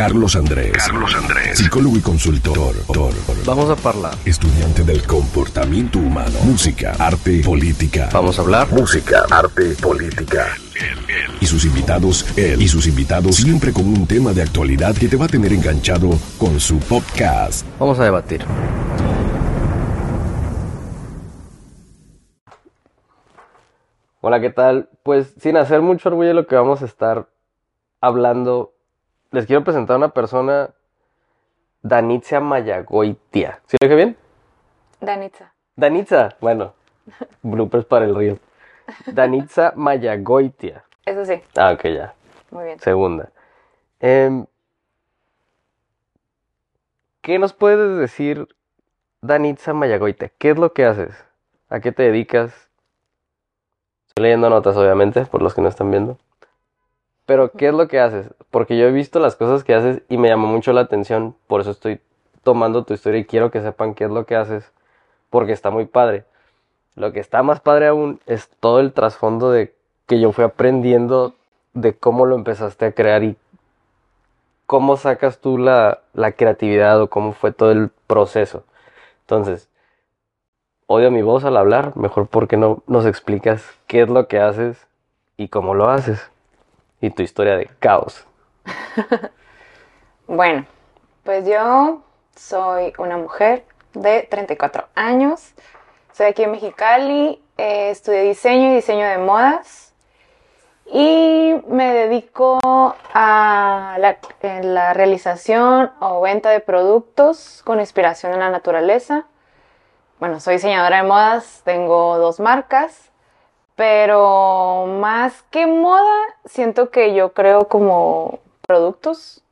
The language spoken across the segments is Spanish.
Carlos Andrés. Carlos Andrés. Psicólogo y consultor. Vamos a hablar. Estudiante del comportamiento humano. Música, arte, política. Vamos a hablar. Música, arte, política. Y sus invitados, él y sus invitados, siempre con un tema de actualidad que te va a tener enganchado con su podcast. Vamos a debatir. Hola, ¿qué tal? Pues sin hacer mucho orgullo lo que vamos a estar hablando, les quiero presentar a una persona, Danitza Mayagoitia. ¿Sí lo dije bien? Danitza. Danitza, bueno, bloopers para el río. Danitza Mayagoitia. Eso sí. Ah, ok, ya. Muy bien. Segunda. Em, ¿Qué nos puedes decir, Danitza Mayagoitia? ¿Qué es lo que haces? ¿A qué te dedicas? Estoy leyendo notas, obviamente, por los que no están viendo. Pero, ¿qué es lo que haces? Porque yo he visto las cosas que haces y me llamó mucho la atención. Por eso estoy tomando tu historia y quiero que sepan qué es lo que haces. Porque está muy padre. Lo que está más padre aún es todo el trasfondo de que yo fui aprendiendo de cómo lo empezaste a crear y cómo sacas tú la, la creatividad o cómo fue todo el proceso. Entonces, odio mi voz al hablar, mejor porque no nos explicas qué es lo que haces y cómo lo haces y tu historia de caos. bueno, pues yo soy una mujer de 34 años. Soy aquí en Mexicali, eh, estudié diseño y diseño de modas y me dedico a la, la, realización o venta de productos con inspiración en la naturaleza. Bueno, soy diseñadora de modas, tengo dos marcas pero más que moda, siento que yo creo como productos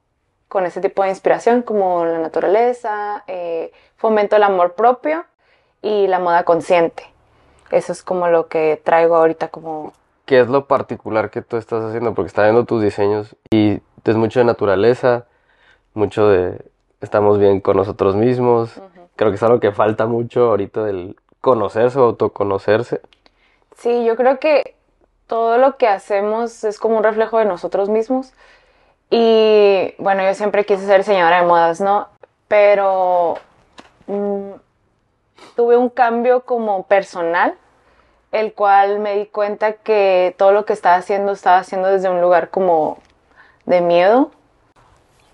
con ese tipo de inspiración, como la naturaleza, eh, fomento el amor propio y la moda consciente. Eso es como lo que traigo ahorita como... ¿Qué es lo particular que tú estás haciendo? Porque está viendo tus diseños y es mucho de naturaleza, mucho de estamos bien con nosotros mismos. Creo que es algo que falta mucho ahorita del conocerse o autoconocerse. Sí, yo creo que todo lo que hacemos es como un reflejo de nosotros mismos. Y bueno, yo siempre quise ser señora de modas, ¿no? Pero mm, tuve un cambio como personal, el cual me di cuenta que todo lo que estaba haciendo estaba haciendo desde un lugar como de miedo.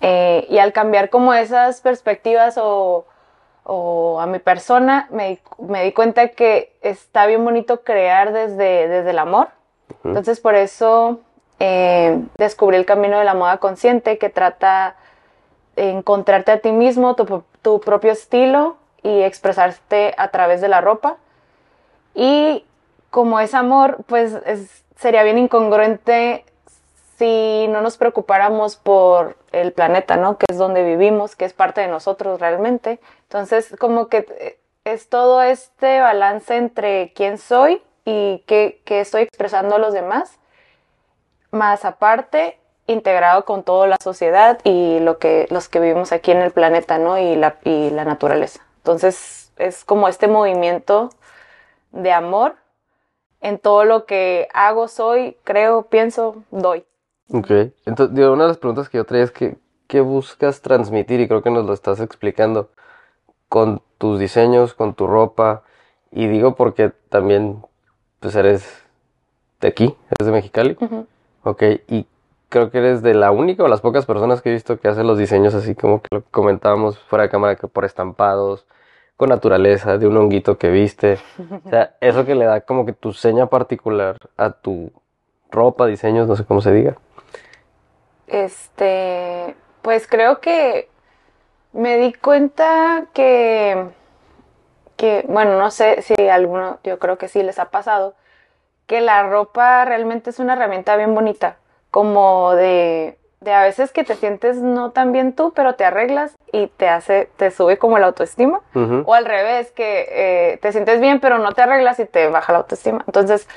Eh, y al cambiar como esas perspectivas o o a mi persona, me, di cuenta que está bien bonito crear desde, desde el amor. Entonces por eso eh, descubrí el camino de la moda consciente que trata de encontrarte a ti mismo, tu, propio estilo y expresarte a través de la ropa. Y como es amor, pues sería bien incongruente si no nos preocupáramos por el planeta, ¿no? Que es donde vivimos, que es parte de nosotros realmente. Entonces, como que eh, es todo este balance entre quién soy y qué, estoy expresando a los demás, más aparte, integrado con toda la sociedad y lo que, los que vivimos aquí en el planeta, ¿no? Y la, y la naturaleza. Entonces, es como este movimiento de amor en todo lo que hago, soy, creo, pienso, doy. Ok. Entonces, una de las preguntas que yo traía es que, ¿qué buscas transmitir? Y creo que nos lo estás explicando con tus diseños, con tu ropa. Y digo porque también, pues eres de aquí, eres de Mexicali. Ok, y creo que eres de la única o las pocas personas que he visto que hacen los diseños así como que lo comentábamos fuera de cámara, que por estampados, con naturaleza, de un honguito que viste. O sea, eso que le da como que tu seña particular a tu ropa, diseños, no sé cómo se diga. Este, pues creo que me di cuenta que, que, bueno, no sé si alguno, yo creo que sí les ha pasado, que la ropa realmente es una herramienta bien bonita, como de, de a veces que te sientes no tan bien tú, pero te arreglas y te hace, te sube como la autoestima, o al revés, que eh, te sientes bien, pero no te arreglas y te baja la autoestima. Entonces,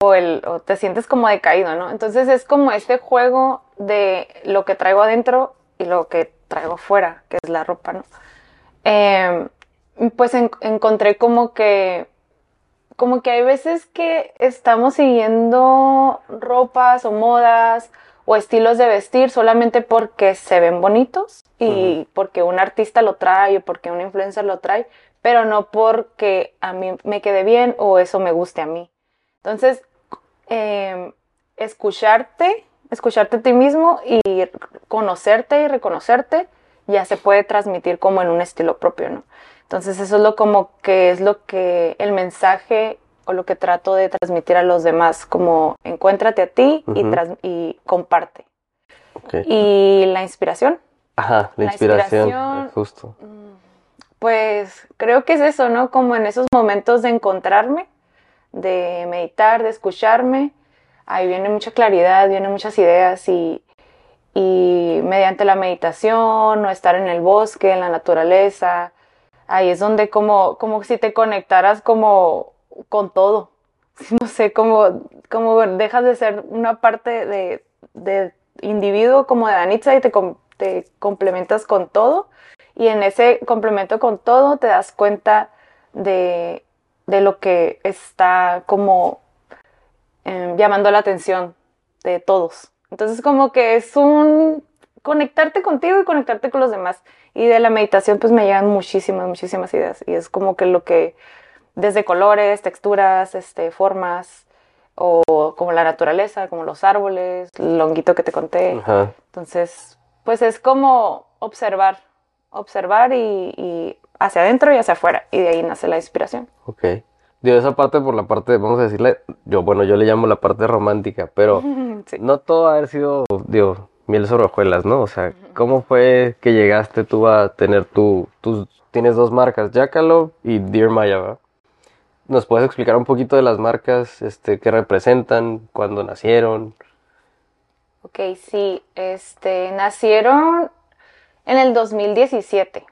o, el, o te sientes como decaído, ¿no? Entonces es como este juego de lo que traigo adentro y lo que traigo fuera, que es la ropa, ¿no? Em, pues encontré como que, como que hay veces que estamos siguiendo ropas o modas o estilos de vestir solamente porque se ven bonitos y porque un artista lo trae o porque un influencer lo trae, pero no porque a mí me quede bien o eso me guste a mí. Entonces, em, escucharte, escucharte a ti mismo y conocerte y reconocerte ya se puede transmitir como en un estilo propio, ¿no? Entonces eso es lo como que es lo que el mensaje o lo que trato de transmitir a los demás, como encuéntrate a ti y, y, comparte. Y la inspiración. Ajá, la, inspiración, justo. Mm, pues creo que es eso, ¿no? Como en esos momentos de encontrarme, de meditar, de escucharme, ahí viene mucha claridad, vienen muchas ideas y, y mediante la meditación o estar en el bosque, en la naturaleza, ahí es donde como, como si te conectaras como con todo. No sé, como, como dejas de ser una parte de, de individuo como de Danitza y te, te complementas con todo. Y en ese complemento con todo te das cuenta de, de lo que está como em, llamando la atención de todos. Entonces como que es un conectarte contigo y conectarte con los demás. Y de la meditación pues me llegan muchísimas, muchísimas ideas. Y es como que lo que, desde colores, texturas, este, formas, o como la naturaleza, como los árboles, el honguito que te conté. Entonces, pues es como observar, observar y, hacia adentro y hacia afuera. Y de ahí nace la inspiración. Ok. Digo, esa parte por la parte, vamos a decirle, yo, bueno, yo le llamo la parte romántica, pero no todo ha sido, digo, miel sobre hojuelas, ¿no? O sea, ¿cómo fue que llegaste tú a tener tu, tus, tienes dos marcas, Jackalope y Dear Maya, ¿verdad? ¿Nos puedes explicar un poquito de las marcas, este, qué representan, cuándo nacieron? Ok, sí, este, nacieron en el 2017.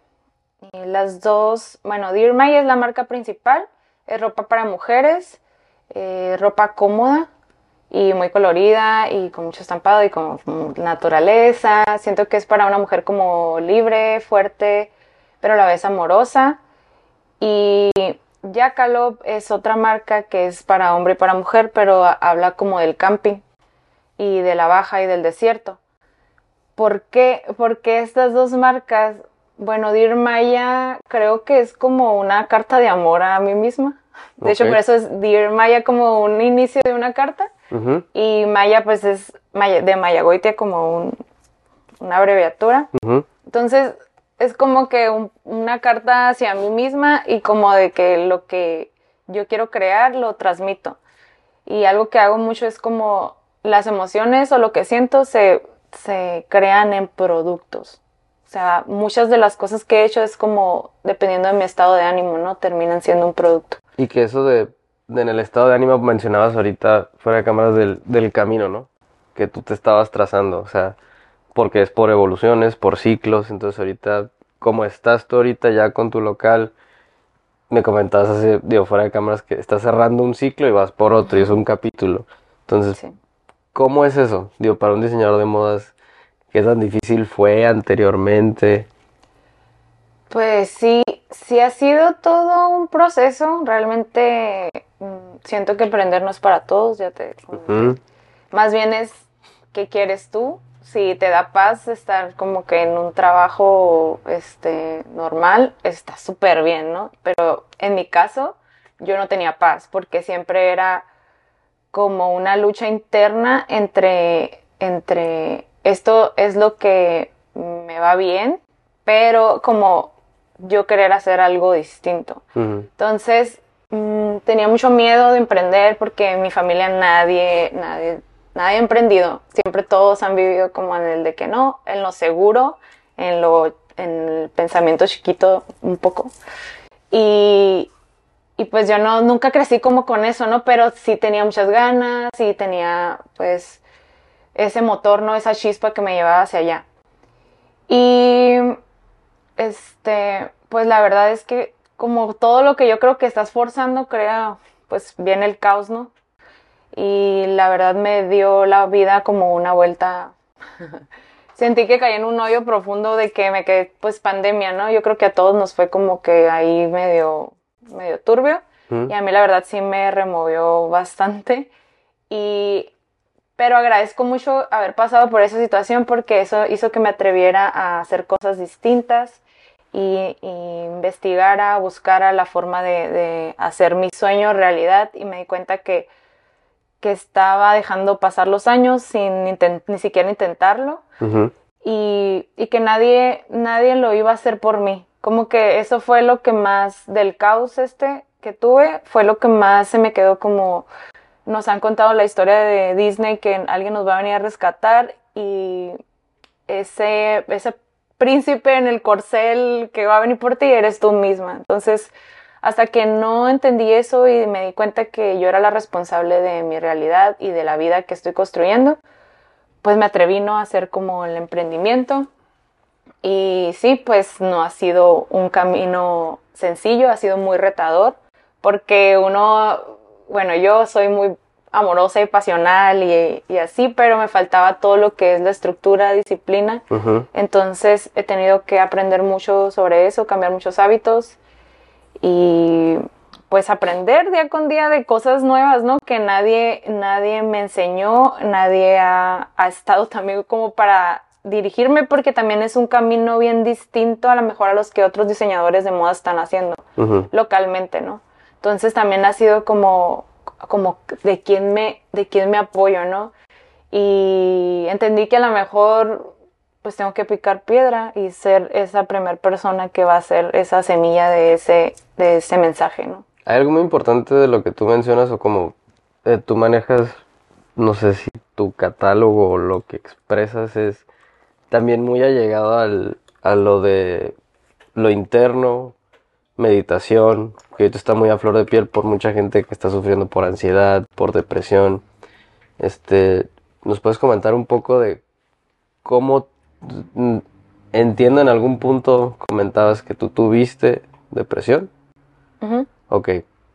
Y las dos, bueno, Dear Maya es la marca principal, es ropa para mujeres, eh, ropa cómoda, y muy colorida y con mucho estampado y con naturaleza. Siento que es para una mujer como libre, fuerte, pero a la vez amorosa. Y Jackalope es otra marca que es para hombre y para mujer, pero habla como del camping y de la baja y del desierto. ¿Por qué? Porque estas dos marcas, bueno, Dir Maya creo que es como una carta de amor a mí misma. De hecho, por eso es Dear Maya como un inicio de una carta. Y Maya, pues es Maya, de Mayagoitia como una abreviatura. Entonces, es como que una carta hacia mí misma y como de que lo que yo quiero crear lo transmito. Y algo que hago mucho es como las emociones o lo que siento se, se crean en productos. O sea, muchas de las cosas que he hecho es como, dependiendo de mi estado de ánimo, ¿no? Terminan siendo un producto. Y que eso de, en el estado de ánimo mencionabas ahorita fuera de cámaras del, del camino, ¿no? Que tú te estabas trazando, o sea, porque es por evoluciones, por ciclos, entonces ahorita, como estás tú ahorita ya con tu local, me comentabas hace, digo, fuera de cámaras que estás cerrando un ciclo y vas por otro y es un capítulo. Entonces, ¿cómo es eso? Digo, para un diseñador de modas, ¿qué tan difícil fue anteriormente? Pues sí, sí ha sido todo un proceso. Realmente mm, siento que emprender no es para todos, ya te Más bien es qué quieres tú. Si te da paz estar como que en un trabajo este, normal, está súper bien, ¿no? Pero en mi caso, yo no tenía paz porque siempre era como una lucha interna entre, entre esto es lo que me va bien, pero como yo querer hacer algo distinto. Entonces, mm, tenía mucho miedo de emprender porque en mi familia nadie, nadie, nadie ha emprendido. Siempre todos han vivido como en el de que no, en lo seguro, en lo, en el pensamiento chiquito un poco. Y, y pues yo no, nunca crecí como con eso, ¿no? Pero sí tenía muchas ganas, y tenía pues ese motor, ¿no? Esa chispa que me llevaba hacia allá. Y este, pues la verdad es que como todo lo que yo creo que estás forzando crea, pues viene el caos, ¿no? Y la verdad me dio la vida como una vuelta. Sentí que caí en un hoyo profundo de que me quedé, pues pandemia, ¿no? Yo creo que a todos nos fue como que ahí medio, medio turbio. Y a mí la verdad sí me removió bastante. Y pero agradezco mucho haber pasado por esa situación porque eso hizo que me atreviera a hacer cosas distintas y, y investigara, buscara la forma de, de, hacer mi sueño realidad. Y me di cuenta que, que estaba dejando pasar los años sin ni siquiera intentarlo. Y, y que nadie, nadie lo iba a hacer por mí. Como que eso fue lo que más del caos este que tuve, fue lo que más se me quedó como nos han contado la historia de Disney que alguien nos va a venir a rescatar y ese, ese príncipe en el corcel que va a venir por ti eres tú misma. Entonces, hasta que no entendí eso y me di cuenta que yo era la responsable de mi realidad y de la vida que estoy construyendo, pues me atreví ¿no? a hacer como el emprendimiento. Y sí, pues no ha sido un camino sencillo, ha sido muy retador, porque uno, bueno, yo soy muy amorosa y pasional y, y así, pero me faltaba todo lo que es la estructura, disciplina. Entonces he tenido que aprender mucho sobre eso, cambiar muchos hábitos y pues aprender día con día de cosas nuevas, ¿no? Que nadie, nadie me enseñó, nadie ha, ha estado también como para dirigirme porque también es un camino bien distinto a lo mejor a los que otros diseñadores de moda están haciendo localmente, ¿no? Entonces también ha sido como, como de quién me, de quién me apoyo, ¿no? Y entendí que a lo mejor pues tengo que picar piedra y ser esa primera persona que va a ser esa semilla de ese, de ese mensaje, ¿no? Hay algo muy importante de lo que tú mencionas o como eh, tú manejas, no sé si tu catálogo o lo que expresas es también muy allegado al, a lo de lo interno, meditación, que ahorita está muy a flor de piel por mucha gente que está sufriendo por ansiedad, por depresión. Este, ¿nos puedes comentar un poco de cómo mm, entiendo en algún punto comentabas que tú tuviste depresión? Ujú. Ok,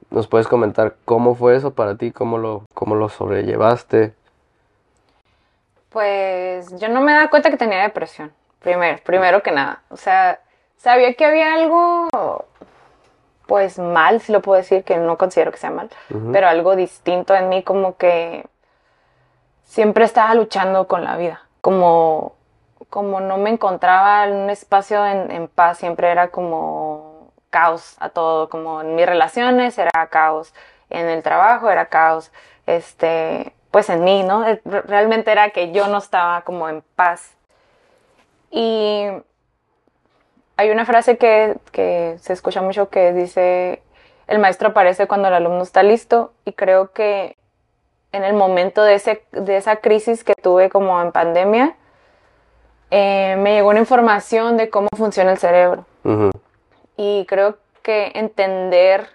¿nos puedes comentar cómo fue eso para ti? ¿Cómo lo, cómo lo sobrellevaste? Pues yo no me daba cuenta que tenía depresión, primero, primero que nada. O sea, sabía que había algo, pues mal, si lo puedo decir, que no considero que sea mal, pero algo distinto en mí, como que siempre estaba luchando con la vida, como, como no me encontraba en un espacio en, en paz, siempre era como caos a todo, como en mis relaciones era caos, en el trabajo era caos, este, pues en mí, ¿no? Re- Realmente era que yo no estaba como en paz. Y hay una frase que, que se escucha mucho que dice, el maestro aparece cuando el alumno está listo y creo que en el momento de, ese, de esa crisis que tuve como en pandemia, eh, me llegó una información de cómo funciona el cerebro. Y creo que entender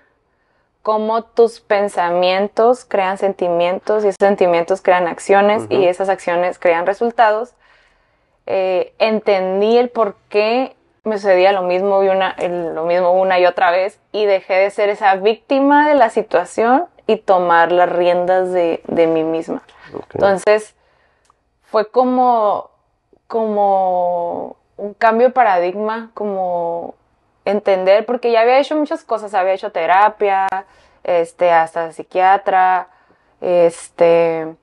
cómo tus pensamientos crean sentimientos y esos sentimientos crean acciones y esas acciones crean resultados, eh, entendí el por qué me sucedía lo mismo, y una, el- lo mismo una y otra vez y dejé de ser esa víctima de la situación y tomar las riendas de, de mí misma. Entonces, fue como, como un cambio de paradigma, como entender, porque ya había hecho muchas cosas, había hecho terapia, este, hasta psiquiatra, este,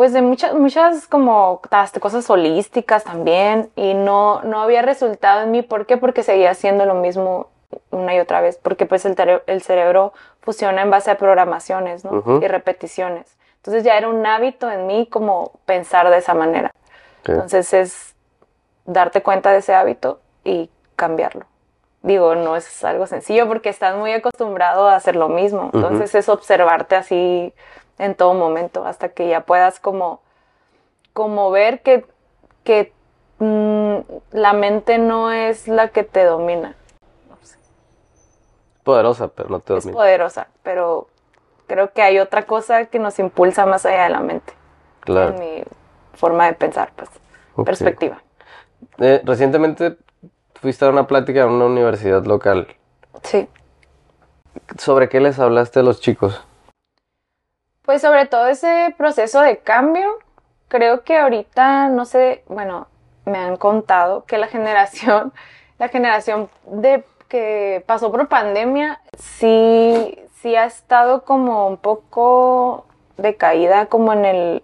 pues de muchas, muchas como cosas holísticas también, y no, no había resultado en mí, ¿por qué? Porque seguía haciendo lo mismo una y otra vez, porque pues el, cerebro funciona en base a programaciones. Y repeticiones. Entonces ya era un hábito en mí como pensar de esa manera. Entonces es darte cuenta de ese hábito y cambiarlo. Digo, no es algo sencillo porque estás muy acostumbrado a hacer lo mismo. Entonces es observarte así en todo momento hasta que ya puedas como, como ver que, que mm, la mente no es la que te domina. Poderosa, pero no te Es domina. poderosa, pero creo que hay otra cosa que nos impulsa más allá de la mente. Claro. En mi forma de pensar, pues, perspectiva. Eh, recientemente fuiste a una plática en una universidad local. Sí. ¿Sobre qué les hablaste a los chicos? Pues sobre todo ese proceso de cambio, creo que ahorita, no sé, bueno, me han contado que la generación, la generación de que pasó por pandemia, sí, sí ha estado como un poco decaída, como en el,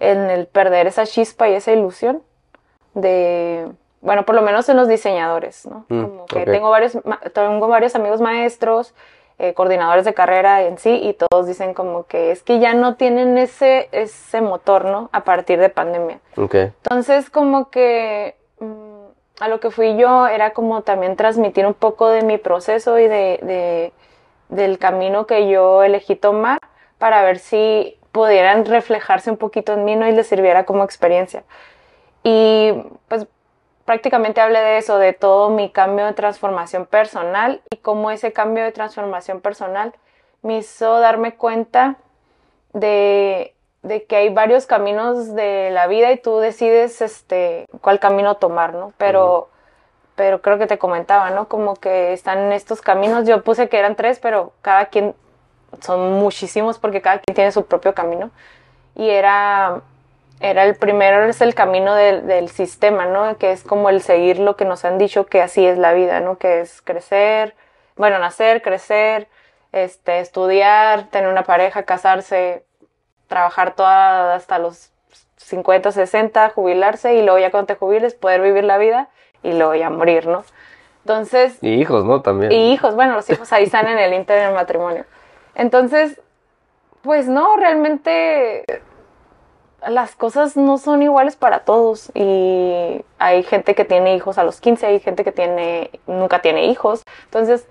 en el perder esa chispa y esa ilusión de, bueno, por lo menos en los diseñadores, ¿no? Mm, Como que tengo varios, tengo varios amigos maestros, eh, coordinadores de carrera en sí, y todos dicen como que es que ya no tienen ese, ese motor, ¿no? A partir de pandemia. Ok. Entonces, como que mm, a lo que fui yo era como también transmitir un poco de mi proceso y de, de- del camino que yo elegí tomar para ver si pudieran reflejarse un poquito en mí ¿no? y les sirviera como experiencia. Y pues prácticamente hablé de eso, de todo mi cambio de transformación personal y cómo ese cambio de transformación personal me hizo darme cuenta de, de que hay varios caminos de la vida y tú decides este cuál camino tomar, ¿no? Pero, pero creo que te comentaba, ¿no? Como que están estos caminos, yo puse que eran tres, pero cada quien, son muchísimos porque cada quien tiene su propio camino. Y era, era el primero, es el camino del, del sistema, ¿no? Que es como el seguir lo que nos han dicho que así es la vida, ¿no? Que es crecer, bueno, nacer, crecer, este, estudiar, tener una pareja, casarse, trabajar toda hasta los 50, 60, jubilarse y luego ya cuando te jubiles poder vivir la vida y luego ya morir, ¿no? Entonces, Y hijos, ¿no? También. y hijos, bueno, los hijos ahí están en el inter del matrimonio. Entonces, pues no, realmente las cosas no son iguales para todos y hay gente que tiene hijos a los 15, hay gente que tiene nunca tiene hijos. Entonces,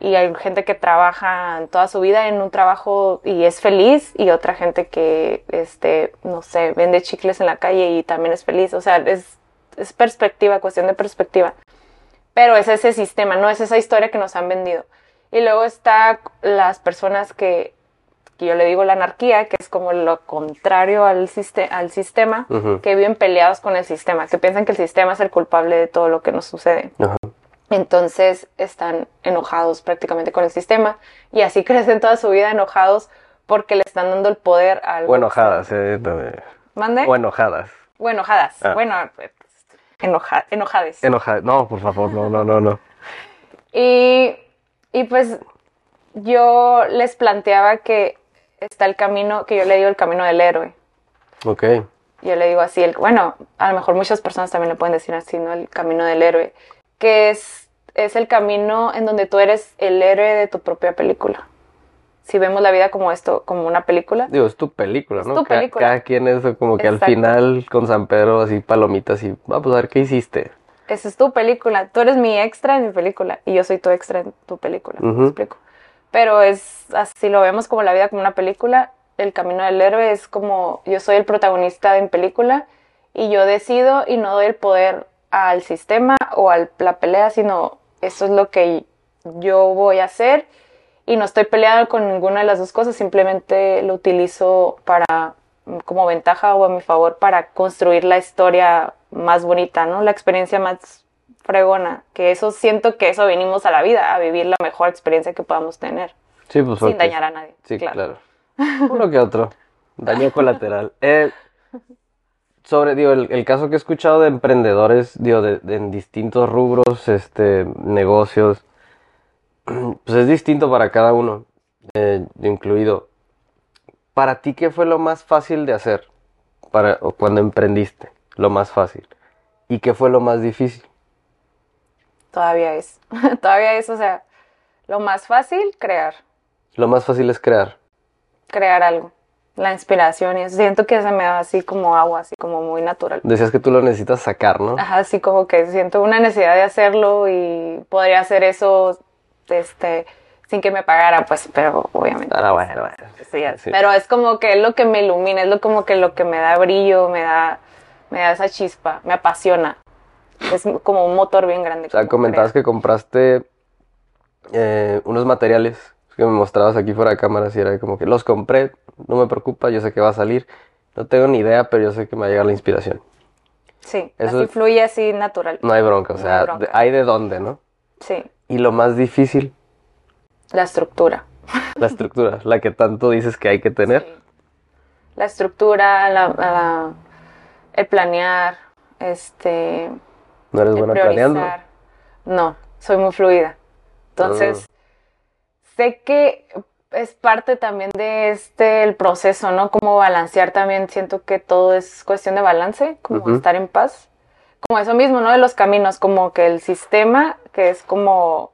y hay gente que trabaja toda su vida en un trabajo y es feliz y otra gente que este, no sé, vende chicles en la calle y también es feliz, o sea, es es perspectiva, cuestión de perspectiva. Pero es ese sistema, no es esa historia que nos han vendido. Y luego está las personas que, que yo le digo la anarquía, que es como lo contrario al, siste- al sistema, que viven peleados con el sistema, que piensan que el sistema es el culpable de todo lo que nos sucede. Entonces están enojados prácticamente con el sistema y así crecen toda su vida enojados porque le están dando el poder a algo. O enojadas, eh. también. ¿Mande? O enojadas. O enojadas. Ah. Bueno, enoja enojades. Enojadas. No, por favor, no, no, no, no. Y, y pues yo les planteaba que está el camino, que yo le digo el camino del héroe. Ok. Yo le digo así, el, bueno, a lo mejor muchas personas también le pueden decir así, ¿no? El camino del héroe, que es, es el camino en donde tú eres el héroe de tu propia película. Si vemos la vida como esto, como una película, Digo, es tu película, Es ¿no? tu película. Cada quien es como que Exacto. al final con San Pedro así palomitas y vamos a ver qué hiciste. esa es tu película. Tú eres mi extra en mi película y yo soy tu extra en tu película. ¿me explico? Pero es así, lo vemos como la vida como una película. El camino del héroe es como yo soy el protagonista en película y yo decido y no doy el poder al sistema o a la pelea, sino eso es lo que yo voy a hacer y no estoy peleada con ninguna de las dos cosas, simplemente lo utilizo para como ventaja o a mi favor para construir la historia más bonita, ¿no? La experiencia más fregona, que eso siento que eso venimos a la vida, a vivir la mejor experiencia que podamos tener, Sí, pues sin dañar a nadie. Sí, claro. Uno que otro. Daño colateral. Eh, sobre, digo, el, el caso que he escuchado de emprendedores, digo, de, de- en distintos rubros, este, negocios, pues es distinto para cada uno, eh, incluido. Para ti, ¿qué fue lo más fácil de hacer para, o cuando emprendiste? Lo más fácil. ¿Y qué fue lo más difícil? Todavía es, todavía es, o sea, lo más fácil, crear, Lo más fácil es crear. crear algo, la inspiración y eso. Siento que se me da así como agua, así como muy natural. Decías que tú lo necesitas sacar, ¿no? Ajá, así como que siento una necesidad de hacerlo y podría hacer eso, este, sin que me pagaran, pues, pero obviamente. Ah, bueno, bueno. Sí, Sí. Pero es como que es lo que me ilumina, es lo como que lo que me da brillo, me da, me da esa chispa, me apasiona. Es como un motor bien grande. O sea, comentabas que compraste eh, unos materiales que me mostrabas aquí fuera de cámaras y era como que los compré, no me preocupa, yo sé que va a salir. No tengo ni idea, pero yo sé que me va a llegar la inspiración. Sí, eso así fluye así natural. No hay bronca, o No sea, hay bronca. de- hay de dónde, ¿no? Sí, Y lo más difícil, la estructura. la estructura, la que tanto dices que hay que tener. Sí. La estructura, la, la- el planear, este, No eres buena planeando. priorizar. No, soy muy fluida. Entonces, Ah. sé que es parte también de este el proceso, ¿no? Como balancear también, siento que todo es cuestión de balance, como estar en paz. Como eso mismo, ¿no? De los caminos, como que el sistema, que es como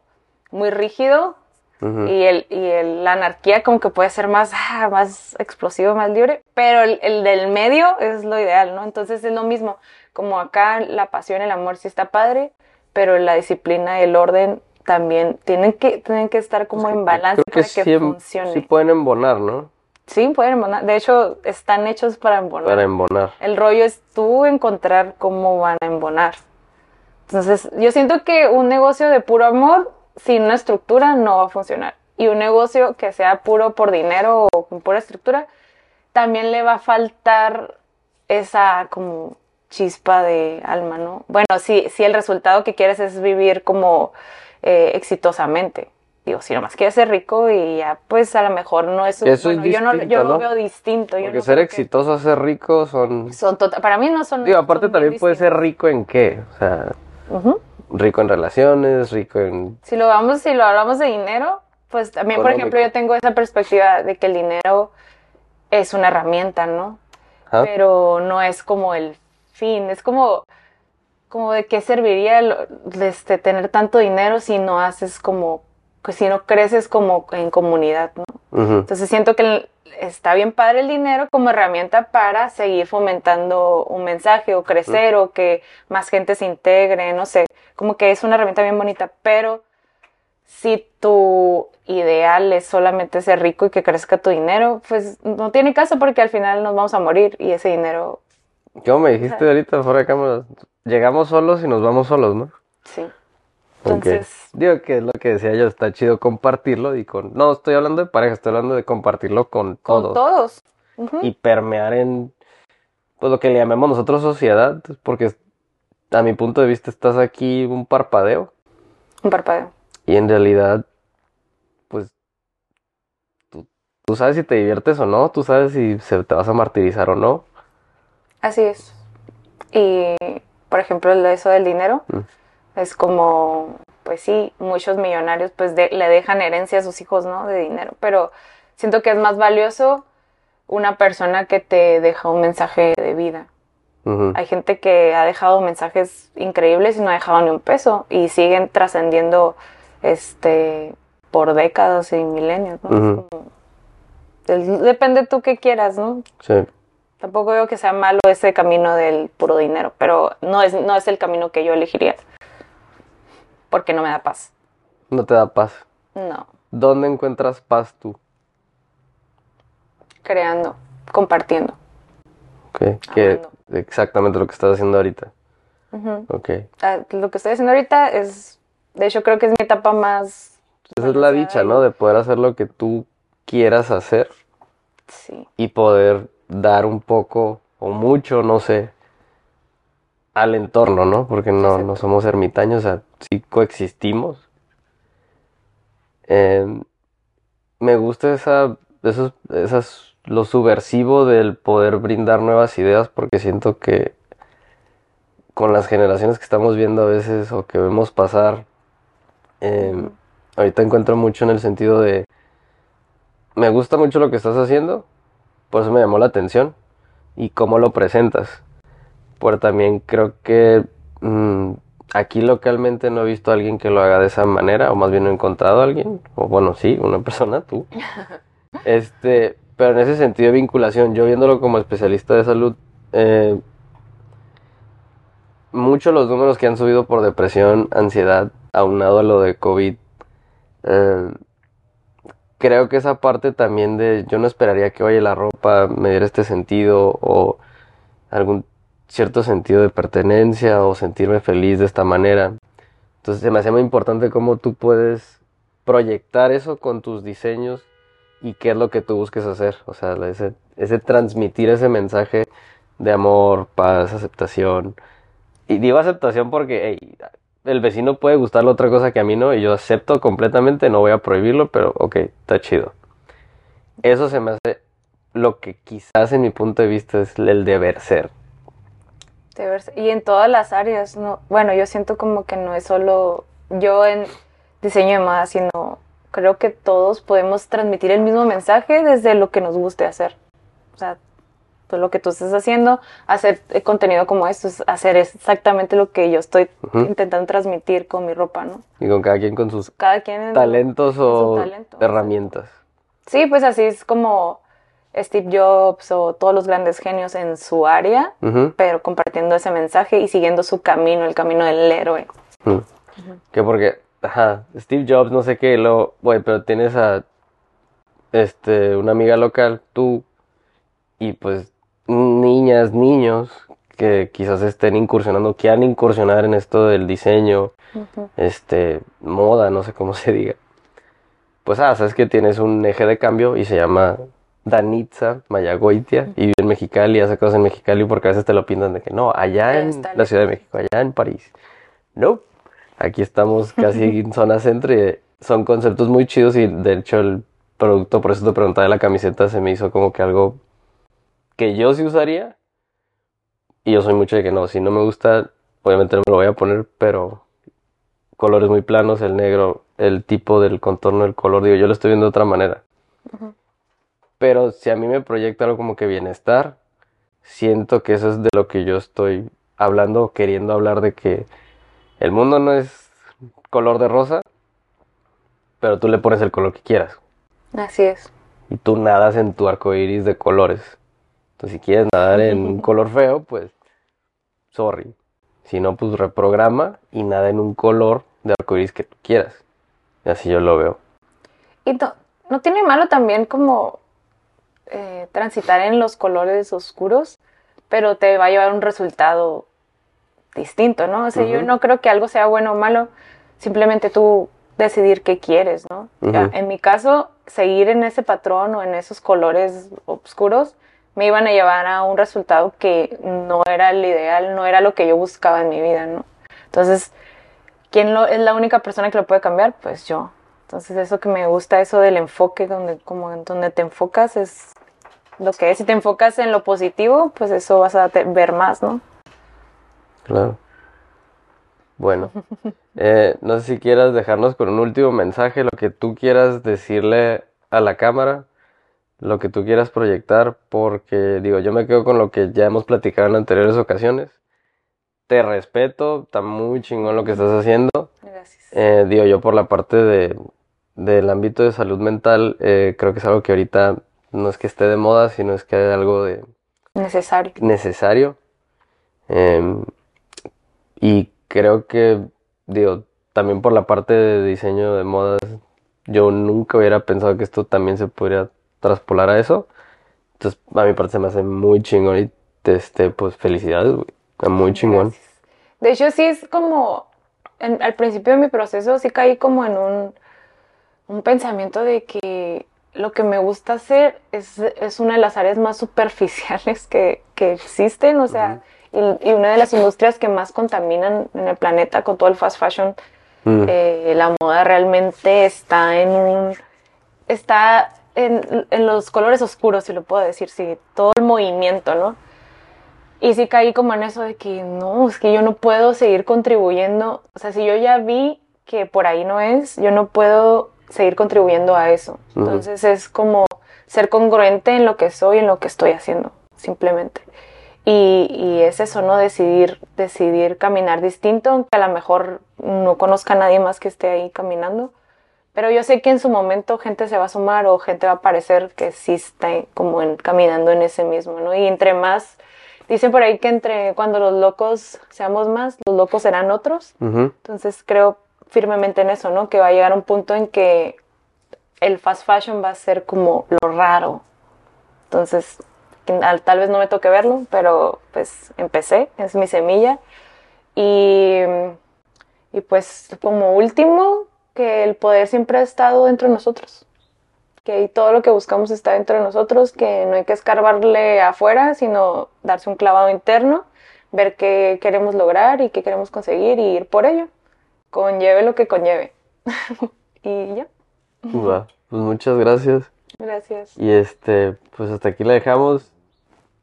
muy rígido, y, el, y el- la anarquía como que puede ser más, ah, más explosivo, más libre, pero el, el del medio es lo ideal, ¿no? Entonces es lo mismo, como acá la pasión, el amor sí está padre, pero la disciplina y el orden también tienen que, tienen que estar como en balance Creo que, para que sí, funcione. sí pueden embonar, ¿no? Sí, pueden embonar. De hecho, están hechos para embonar. Para embonar. El rollo es tú encontrar cómo van a embonar. Entonces, yo siento que un negocio de puro amor, sin una estructura, no va a funcionar. Y un negocio que sea puro por dinero o con pura estructura, también le va a faltar esa como chispa de alma, ¿no? Bueno, si, si el resultado que quieres es vivir como eh, exitosamente. Digo, si nomás quieres ser rico y ya, pues a lo mejor no es... Eso es bueno, yo no, yo lo veo distinto. yo Porque no ser que- exitoso, ser rico son... son tota- para mí no son. Digo, aparte son también puede ser rico en qué. O sea, rico en relaciones, rico en... Si lo vamos, si lo hablamos de dinero, pues también, por ejemplo, yo tengo esa perspectiva de que el dinero es una herramienta, ¿no? Pero no es como el fin, es como, como de qué serviría el- este, tener tanto dinero si no haces como, pues si no creces como en comunidad, ¿no? Entonces siento que está bien padre el dinero como herramienta para seguir fomentando un mensaje o crecer o que más gente se integre, no sé, como que es una herramienta bien bonita, pero si tu ideal es solamente ser rico y que crezca tu dinero, pues no tiene caso porque al final nos vamos a morir y ese dinero, ¿Cómo me dijiste ahorita fuera de cámara? Llegamos solos y nos vamos solos, ¿no? sí. Entonces, Digo que es lo que decía yo, está chido compartirlo y con... No, estoy hablando de pareja, estoy hablando de compartirlo con con todos. todos. Ujú. Y permear en, pues lo que le llamemos nosotros sociedad, porque a mi punto de vista estás aquí un parpadeo Un parpadeo. y en realidad, pues, tú, tú sabes si te diviertes o no, tú sabes si se, te vas a martirizar o no. Así es. Y, por ejemplo, eso del dinero, Mm. es como, pues sí, muchos millonarios pues de- le dejan herencia a sus hijos, ¿no? De dinero, pero siento que es más valioso una persona que te deja un mensaje de vida. Hay gente que ha dejado mensajes increíbles y no ha dejado ni un peso y siguen trascendiendo este por décadas y milenios, ¿no? Como- depende tú qué quieras, ¿no? Sí. Tampoco veo que sea malo ese camino del puro dinero, pero no es, no es el camino que yo elegiría. Porque no me da paz. No te da paz. No. ¿Dónde encuentras paz tú? Creando, compartiendo. Ok, Que exactamente lo que estás haciendo ahorita. Ujú. Ok. Ah, Lo que estoy haciendo ahorita es, de hecho creo que es mi etapa más, Esa es la dicha, ¿no? De poder hacer lo que tú quieras hacer sí, y poder dar un poco o mucho, no sé, al entorno, ¿no? Porque no, no somos ermitaños, o sea, sí coexistimos. Eh, me gusta esa, esos, esas, lo subversivo del poder brindar nuevas ideas porque siento que con las generaciones que estamos viendo a veces o que vemos pasar, eh, Ujú. ahorita encuentro mucho en el sentido de, me gusta mucho lo que estás haciendo, por eso me llamó la atención y cómo lo presentas. Pero también creo que mm, aquí localmente no he visto a alguien que lo haga de esa manera, o más bien no he encontrado a alguien, o bueno, sí, una persona, tú. Este, pero en ese sentido de vinculación, yo viéndolo como especialista de salud, eh, muchos los números que han subido por depresión, ansiedad, aunado a lo de COVID, eh, creo que esa parte también de yo no esperaría que oye la ropa me diera este sentido o algún cierto sentido de pertenencia o sentirme feliz de esta manera. Entonces se me hace muy importante cómo tú puedes proyectar eso con tus diseños y qué es lo que tú busques hacer. O sea, ese, ese transmitir ese mensaje de amor, paz, aceptación. Y digo aceptación porque hey, el vecino puede gustarle otra cosa que a mí no, y yo acepto completamente, no voy a prohibirlo, pero ok, está chido. Eso se me hace lo que quizás en mi punto de vista es el deber ser. de verse- Y en todas las áreas, no, bueno, yo siento como que no es solo yo en diseño de moda, sino creo que todos podemos transmitir el mismo mensaje desde lo que nos guste hacer. O sea, pues lo que tú estás haciendo, hacer contenido como esto, es hacer exactamente lo que yo estoy intentando transmitir con mi ropa, ¿no? Y con cada quien con sus Cada quien en- talentos o talento. herramientas. Sí, pues así es como Steve Jobs o todos los grandes genios en su área, pero compartiendo ese mensaje y siguiendo su camino, el camino del héroe. ujú. Que porque, ajá, Steve Jobs, no sé qué, lo, güey, pero tienes a, este, una amiga local, tú, y pues niñas, niños que quizás estén incursionando, quieran incursionar en esto del diseño, este, moda, no sé cómo se diga. Pues, ah, sabes que tienes un eje de cambio y se llama Danitza Mayagoitia y vive en Mexicali hace cosas en Mexicali porque a veces te lo pintan de que no, allá en la Ciudad de México, allá en París. No, aquí estamos casi en zona centro y son conceptos muy chidos y de hecho el producto, por eso te preguntaba de la camiseta, se me hizo como que algo que yo sí usaría y yo soy mucho de que no, si no me gusta, obviamente no me lo voy a poner, pero colores muy planos, el negro, el tipo del contorno del color, digo, yo lo estoy viendo de otra manera. Pero si a mí me proyecta algo como que bienestar, siento que eso es de lo que yo estoy hablando, o queriendo hablar de que el mundo no es color de rosa, pero tú le pones el color que quieras. Así es. Y tú nadas en tu arco iris de colores. Entonces, si quieres nadar en un color feo, pues, sorry. Si no, pues reprograma y nada en un color de arco iris que tú quieras. Y así yo lo veo. Y no, no tiene malo también como eh, transitar en los colores oscuros, pero te va a llevar un resultado distinto, ¿no? O sea, yo no creo que algo sea bueno o malo, simplemente tú decidir qué quieres, ¿no? Ya, en mi caso, seguir en ese patrón o en esos colores oscuros me iban a llevar a un resultado que no era el ideal, no era lo que yo buscaba en mi vida, ¿no? Entonces, ¿quién lo, es la única persona que lo puede cambiar? Pues yo. Entonces, eso que me gusta, eso del enfoque, donde, como donde te enfocas es lo que es. Si te enfocas en lo positivo, pues eso vas a ver más, ¿no? Claro. Bueno, eh, no sé si quieras dejarnos con un último mensaje, lo que tú quieras decirle a la cámara, lo que tú quieras proyectar, porque digo, yo me quedo con lo que ya hemos platicado en anteriores ocasiones. Te respeto, está muy chingón lo que estás haciendo. Gracias. Eh, digo, yo por la parte de, del ámbito de salud mental, eh, creo que es algo que ahorita no es que esté de moda, sino es que hay algo de, Necesario. necesario. Em, y creo que, digo, también por la parte de diseño de modas, yo nunca hubiera pensado que esto también se podría traspolar a eso. Entonces, a mi parte se me hace muy chingón y, este, pues, felicidades, güey. Muy chingón. Gracias. De hecho, sí es como, en- al principio de mi proceso sí caí como en un, un pensamiento de que lo que me gusta hacer es, es una de las áreas más superficiales que, que existen, o sea, y, y una de las industrias que más contaminan en el planeta con todo el fast fashion. Mm, Eh, la moda realmente está en un, está en, en los colores oscuros, si lo puedo decir, sí, todo el movimiento, ¿no? Y sí caí como en eso de que no, es que yo no puedo seguir contribuyendo. O sea, si yo ya vi que por ahí no es, yo no puedo seguir contribuyendo a eso. Ujú. Entonces es como ser congruente en lo que soy, en lo que estoy haciendo, simplemente. Y, y es eso, ¿no? Decidir, decidir caminar distinto, aunque a lo mejor no conozca a nadie más que esté ahí caminando. Pero yo sé que en su momento gente se va a sumar o gente va a parecer que sí está como en- caminando en ese mismo, ¿no? Y entre más, dicen por ahí que entre cuando los locos seamos más, los locos serán otros. ujú. Entonces creo firmemente en eso, ¿no? Que va a llegar un punto en que el fast fashion va a ser como lo raro. Entonces, tal vez no me toque verlo, pero pues empecé, es mi semilla. Y, y pues como último, que el poder siempre ha estado dentro de nosotros. Que todo lo que buscamos está dentro de nosotros, que no hay que escarbarle afuera, sino darse un clavado interno, ver qué queremos lograr y qué queremos conseguir y ir por ello. Conlleve lo que conlleve. y ya, Pues muchas gracias. gracias. Y este, pues hasta aquí la dejamos.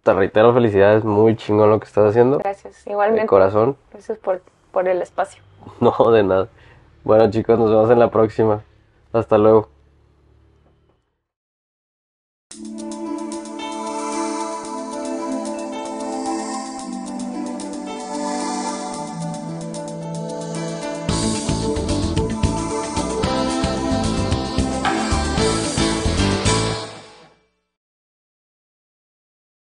Te reitero felicidades, muy chingón lo que estás haciendo. Gracias. De Igualmente. corazón. Gracias por, por el espacio. No, de nada. Bueno chicos, nos vemos en la próxima. Hasta luego.